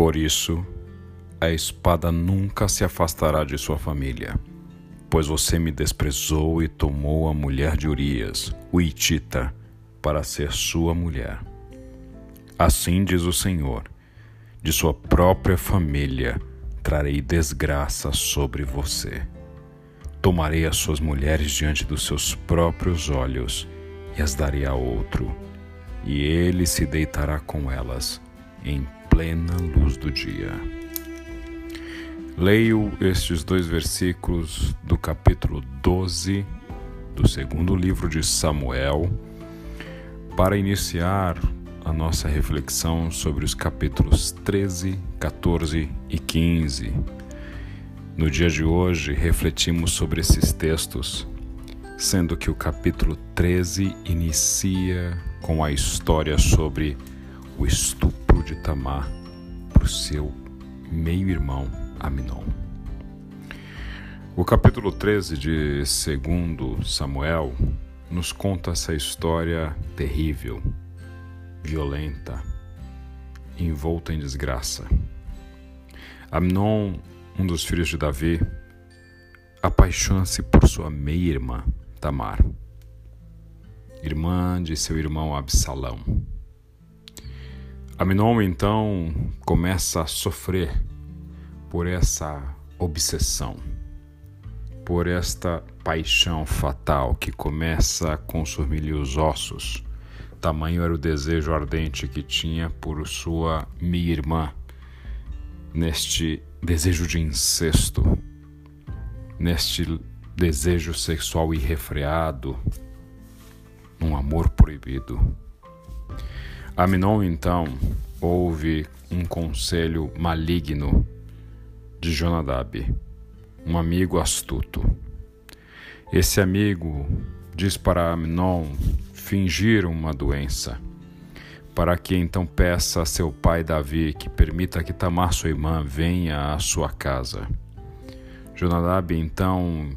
Por isso, a espada nunca se afastará de sua família, pois você me desprezou e tomou a mulher de Urias, o Itita, para ser sua mulher. Assim diz o Senhor: de sua própria família trarei desgraça sobre você. Tomarei as suas mulheres diante dos seus próprios olhos e as darei a outro, e ele se deitará com elas em plena luz do dia. Leio estes dois versículos do capítulo 12 do segundo livro de Samuel para iniciar a nossa reflexão sobre os capítulos 13, 14 e 15. No dia de hoje, refletimos sobre esses textos, sendo que o capítulo 13 inicia com a história sobre o estupro de Tamar por seu meio-irmão Aminon. O capítulo 13 de 2 Samuel nos conta essa história terrível, violenta, envolta em desgraça. Amnon, um dos filhos de Davi, apaixona-se por sua meia-irmã, Tamar, irmã de seu irmão Absalão. Amnon então começa a sofrer por essa obsessão, por esta paixão fatal que começa a consumir-lhe os ossos. Tamanho era o desejo ardente que tinha por sua meia-irmã, neste desejo de incesto, neste desejo sexual irrefreado, um amor proibido. Aminon então ouve um conselho maligno de Jonadab, um amigo astuto. Esse amigo diz para Aminon fingir uma doença, para que então peça a seu pai Davi que permita que Tamar, sua irmã, venha à sua casa. Jonadab então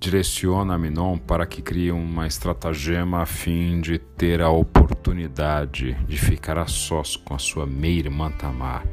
direciona Aminon para que crie uma estratagema a fim de ter a oportunidade de ficar a sós com a sua meia-irmã Tamar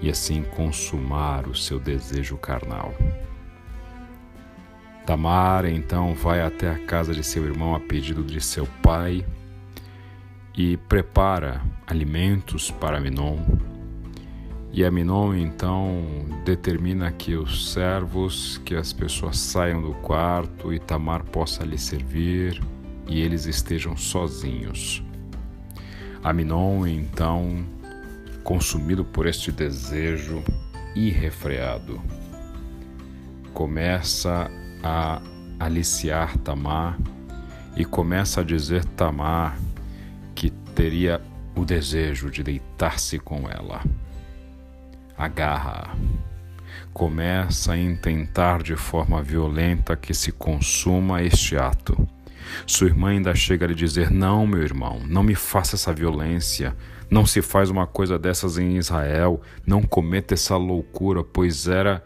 e assim consumar o seu desejo carnal. Tamar então vai até a casa de seu irmão a pedido de seu pai e prepara alimentos para Aminon e Aminon então determina que os servos, que as pessoas saiam do quarto e Tamar possa lhe servir e eles estejam sozinhos. Aminon então, consumido por este desejo irrefreado, começa a aliciar Tamar e começa a dizer Tamar que teria o desejo de deitar-se com ela agarra. Começa a intentar de forma violenta que se consuma este ato. Sua irmã ainda chega a lhe dizer: Não, meu irmão, não me faça essa violência. Não se faz uma coisa dessas em Israel. Não cometa essa loucura, pois era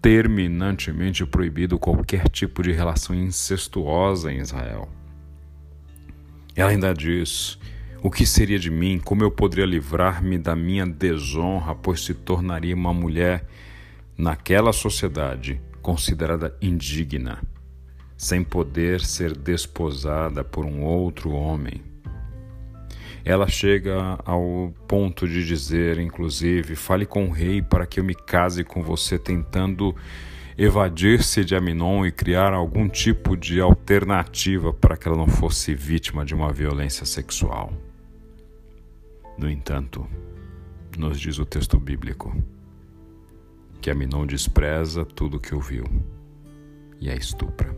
terminantemente proibido qualquer tipo de relação incestuosa em Israel. Ela ainda diz: o que seria de mim? Como eu poderia livrar-me da minha desonra, pois se tornaria uma mulher naquela sociedade considerada indigna, sem poder ser desposada por um outro homem? Ela chega ao ponto de dizer, inclusive, fale com o rei para que eu me case com você, tentando evadir-se de Aminon e criar algum tipo de alternativa para que ela não fosse vítima de uma violência sexual. No entanto, nos diz o texto bíblico que Aminon despreza tudo o que ouviu e a estupra.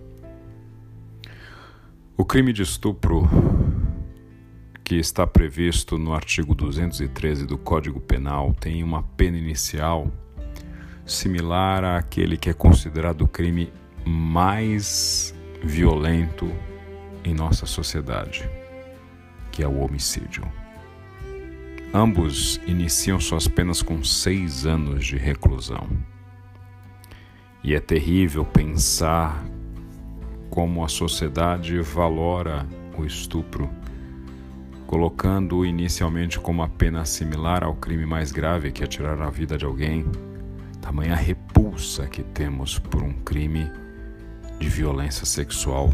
O crime de estupro que está previsto no artigo 213 do Código Penal tem uma pena inicial similar àquele que é considerado o crime mais violento em nossa sociedade, que é o homicídio. Ambos iniciam suas penas com seis anos de reclusão. E é terrível pensar como a sociedade valora o estupro colocando-o inicialmente como a pena similar ao crime mais grave que é tirar a vida de alguém, tamanha repulsa que temos por um crime de violência sexual,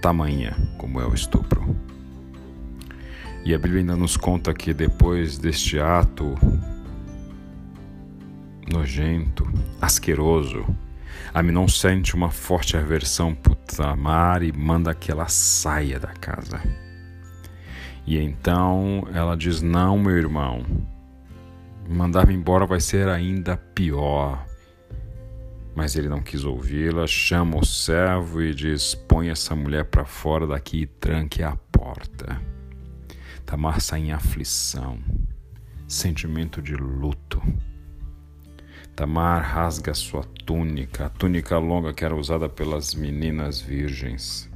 tamanha como é o estupro. E a Bíblia ainda nos conta que depois deste ato nojento, asqueroso, Aminon sente uma forte aversão por Tamar e manda que ela saia da casa. E então ela diz: Não, meu irmão, mandar-me embora vai ser ainda pior. Mas ele não quis ouvi-la, chama o servo e diz: Põe essa mulher para fora daqui e tranque a porta. Tamar sai em aflição, sentimento de luto. Tamar rasga sua túnica, a túnica longa que era usada pelas meninas virgens.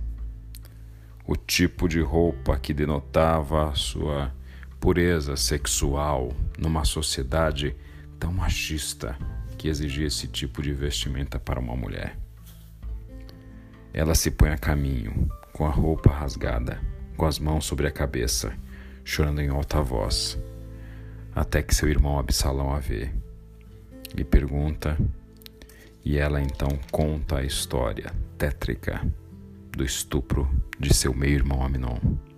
O tipo de roupa que denotava sua pureza sexual numa sociedade tão machista que exigia esse tipo de vestimenta para uma mulher. Ela se põe a caminho, com a roupa rasgada, com as mãos sobre a cabeça, chorando em alta voz, até que seu irmão Absalão a vê lhe pergunta e ela então conta a história tétrica do estupro de seu meio-irmão Aminon.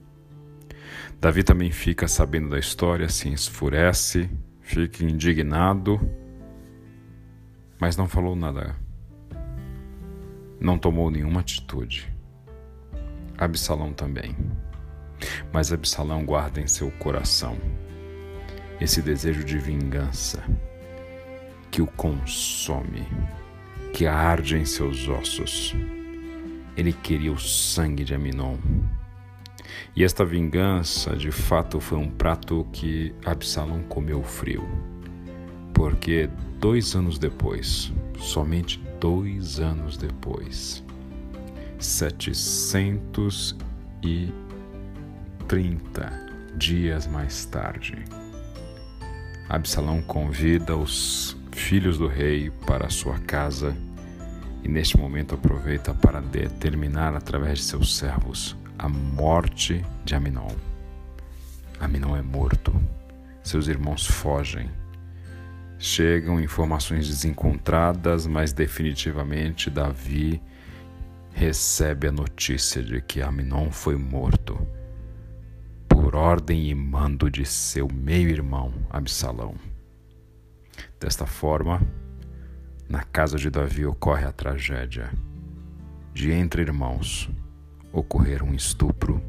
Davi também fica sabendo da história, se esfurece, fica indignado, mas não falou nada. Não tomou nenhuma atitude. Absalão também. Mas Absalão guarda em seu coração esse desejo de vingança que o consome, que arde em seus ossos. Ele queria o sangue de Aminon. E esta vingança, de fato, foi um prato que Absalão comeu frio. Porque dois anos depois, somente dois anos depois, 730 dias mais tarde, Absalão convida os filhos do rei para sua casa e neste momento aproveita para determinar através de seus servos a morte de Aminon. Aminon é morto. Seus irmãos fogem. Chegam informações desencontradas, mas definitivamente Davi recebe a notícia de que Aminon foi morto por ordem e mando de seu meio-irmão Absalão. Desta forma, na casa de Davi ocorre a tragédia de entre irmãos ocorrer um estupro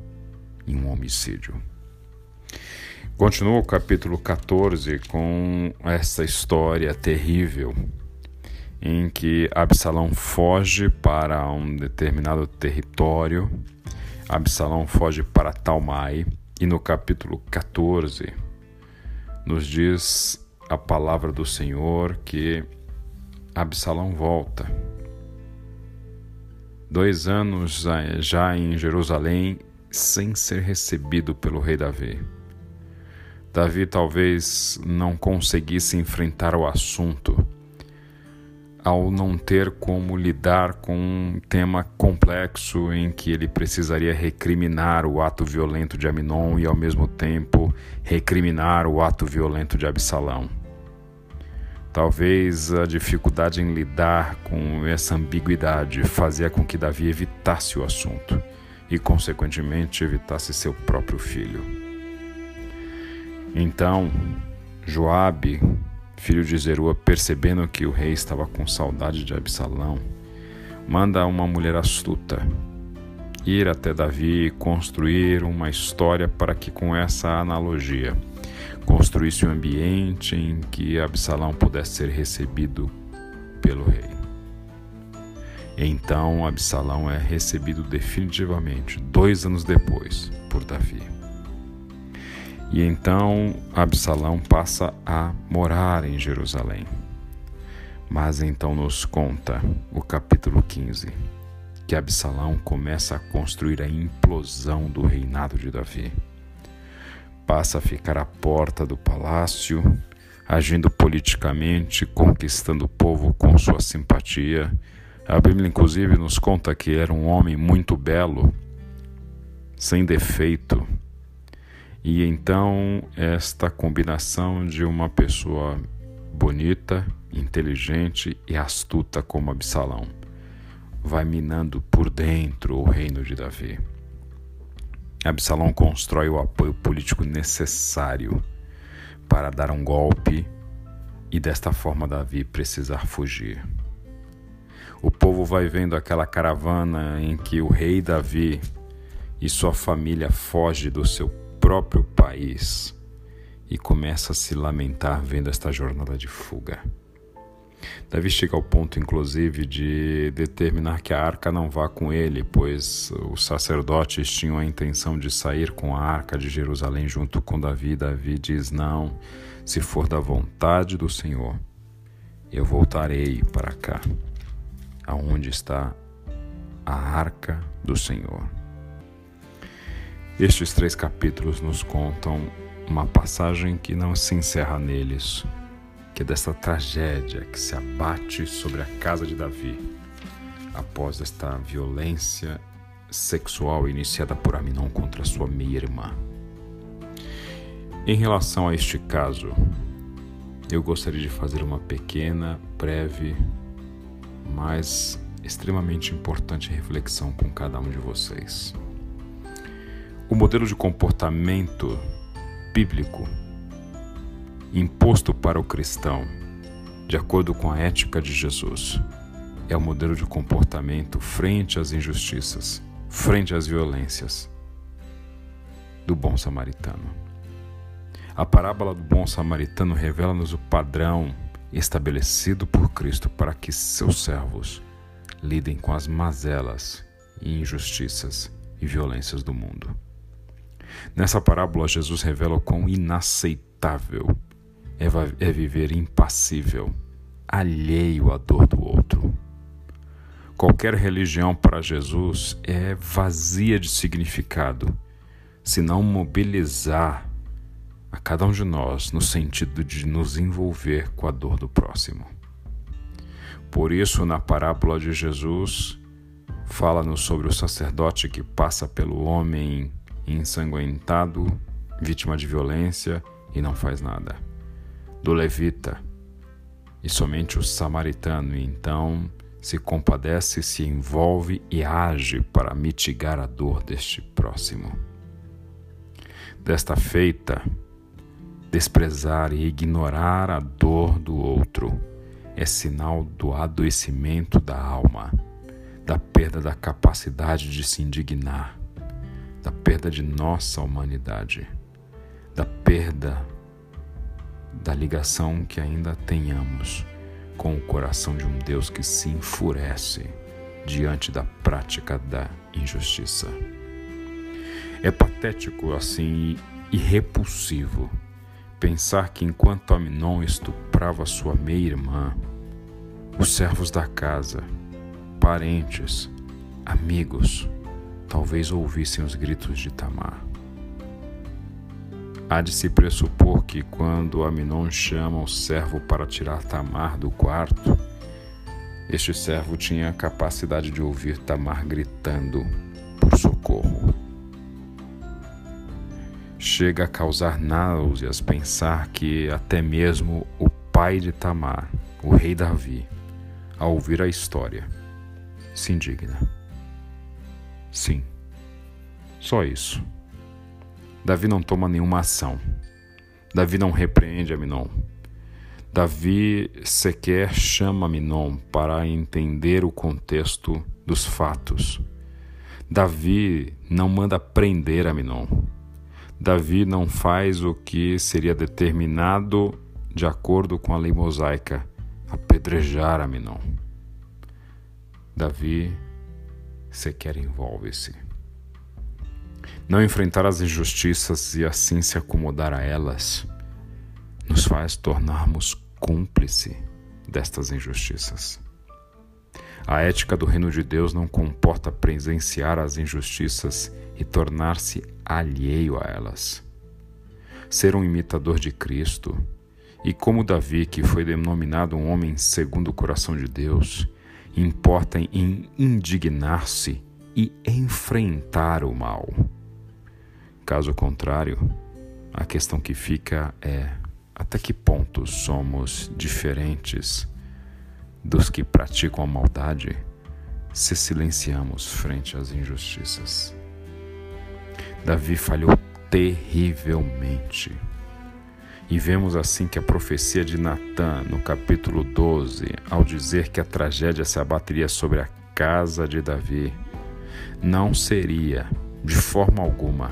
e um homicídio. Continua o capítulo 14 com essa história terrível em que Absalão foge para um determinado território, Absalão foge para Talmai, e no capítulo 14 nos diz a palavra do Senhor que Absalão volta. Dois anos já em Jerusalém sem ser recebido pelo rei Davi. Davi talvez não conseguisse enfrentar o assunto ao não ter como lidar com um tema complexo em que ele precisaria recriminar o ato violento de Aminon e ao mesmo tempo recriminar o ato violento de Absalão. Talvez a dificuldade em lidar com essa ambiguidade fazia com que Davi evitasse o assunto e, consequentemente, evitasse seu próprio filho. Então, Joabe, filho de Zerua, percebendo que o rei estava com saudade de Absalão, manda uma mulher astuta ir até Davi e construir uma história para que, com essa analogia, construísse um ambiente em que Absalão pudesse ser recebido pelo rei. Então Absalão é recebido definitivamente, dois anos depois, por Davi. E então Absalão passa a morar em Jerusalém. Mas então nos conta o capítulo 15 que Absalão começa a construir a implosão do reinado de Davi passa a ficar à porta do palácio, agindo politicamente, conquistando o povo com sua simpatia. A Bíblia, inclusive, nos conta que era um homem muito belo, sem defeito, E então, esta combinação de uma pessoa bonita, inteligente e astuta como Absalão vai minando por dentro o reino de Davi. Absalão constrói o apoio político necessário para dar um golpe e desta forma Davi precisar fugir. O povo vai vendo aquela caravana em que o rei Davi e sua família foge do seu próprio país e começa a se lamentar vendo esta jornada de fuga. Davi chega ao ponto, inclusive, de determinar que a arca não vá com ele, pois os sacerdotes tinham a intenção de sair com a arca de Jerusalém junto com Davi. Davi diz: Não, se for da vontade do Senhor, eu voltarei para cá aonde está a arca do Senhor. Estes três capítulos nos contam uma passagem que não se encerra neles, que é desta tragédia que se abate sobre a casa de Davi após esta violência sexual iniciada por Aminon contra sua meia-irmã. Em relação a este caso, eu gostaria de fazer uma pequena, breve mas extremamente importante reflexão com cada um de vocês. O modelo de comportamento bíblico imposto para o cristão, de acordo com a ética de Jesus, é o modelo de comportamento frente às injustiças, frente às violências do bom samaritano. A parábola do bom samaritano revela-nos o padrão estabelecido por Cristo para que seus servos lidem com as mazelas e injustiças e violências do mundo. Nessa parábola, Jesus revela o quão inaceitável é viver impassível, alheio à dor do outro. Qualquer religião para Jesus é vazia de significado se não mobilizar a cada um de nós no sentido de nos envolver com a dor do próximo. Por isso, na parábola de Jesus, fala-nos sobre o sacerdote que passa pelo homem ensanguentado, vítima de violência e não faz nada. Do levita, e somente o samaritano, então, se compadece, se envolve e age para mitigar a dor deste próximo. Desta feita, Desprezar e ignorar a dor do outro é sinal do adoecimento da alma, da perda da capacidade de se indignar, da perda de nossa humanidade, da perda da ligação que ainda tenhamos com o coração de um Deus que se enfurece diante da prática da injustiça. É patético assim e repulsivo pensar que enquanto Aminon estuprava sua meia-irmã, os servos da casa, parentes, amigos, talvez ouvissem os gritos de Tamar. Há de se pressupor que quando Aminon chama o servo para tirar Tamar do quarto, este servo tinha a capacidade de ouvir Tamar gritando por socorro. Chega a causar náuseas pensar que até mesmo o pai de Tamar, o rei Davi, ao ouvir a história, se indigna. Sim, só isso. Davi não toma nenhuma ação. Davi não repreende Aminon. Davi sequer chama Aminon para entender o contexto dos fatos. Davi não manda prender Aminon. Davi não faz o que seria determinado de acordo com a lei mosaica, apedrejar Aminon. Davi sequer envolve-se. Não enfrentar as injustiças e assim se acomodar a elas nos faz tornarmos cúmplice destas injustiças. A ética do reino de Deus não comporta presenciar as injustiças e tornar-se alheio a elas. Ser um imitador de Cristo, e como Davi, que foi denominado um homem segundo o coração de Deus, importa em indignar-se e enfrentar o mal. Caso contrário, A questão que fica é até que ponto somos diferentes dos que praticam a maldade se silenciamos frente às injustiças. Davi falhou terrivelmente. E vemos assim que a profecia de Natã, no capítulo 12, ao dizer que a tragédia se abateria sobre a casa de Davi, não seria, de forma alguma,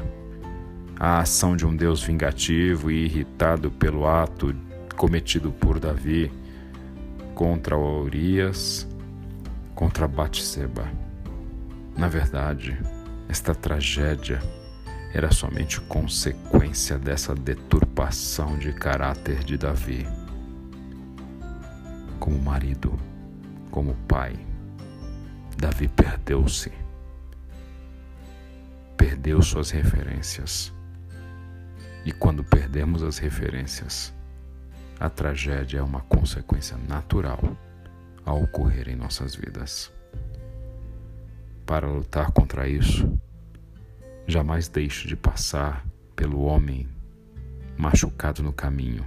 a ação de um Deus vingativo e irritado pelo ato cometido por Davi contra Urias, contra Batseba. Na verdade, esta tragédia era somente consequência dessa deturpação de caráter de Davi. Como marido, como pai, Davi perdeu-se. Perdeu suas referências e quando perdemos as referências, a tragédia é uma consequência natural a ocorrer em nossas vidas. Para lutar contra isso, jamais deixe de passar pelo homem machucado no caminho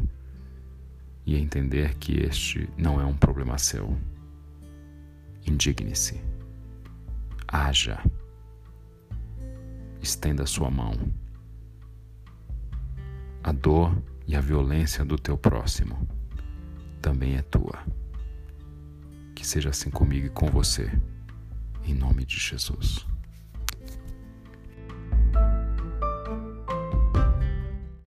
e entender que este não é um problema seu. Indigne-se. Haja. Estenda sua mão a dor e a violência do teu próximo também é tua. Que seja assim comigo e com você, em nome de Jesus.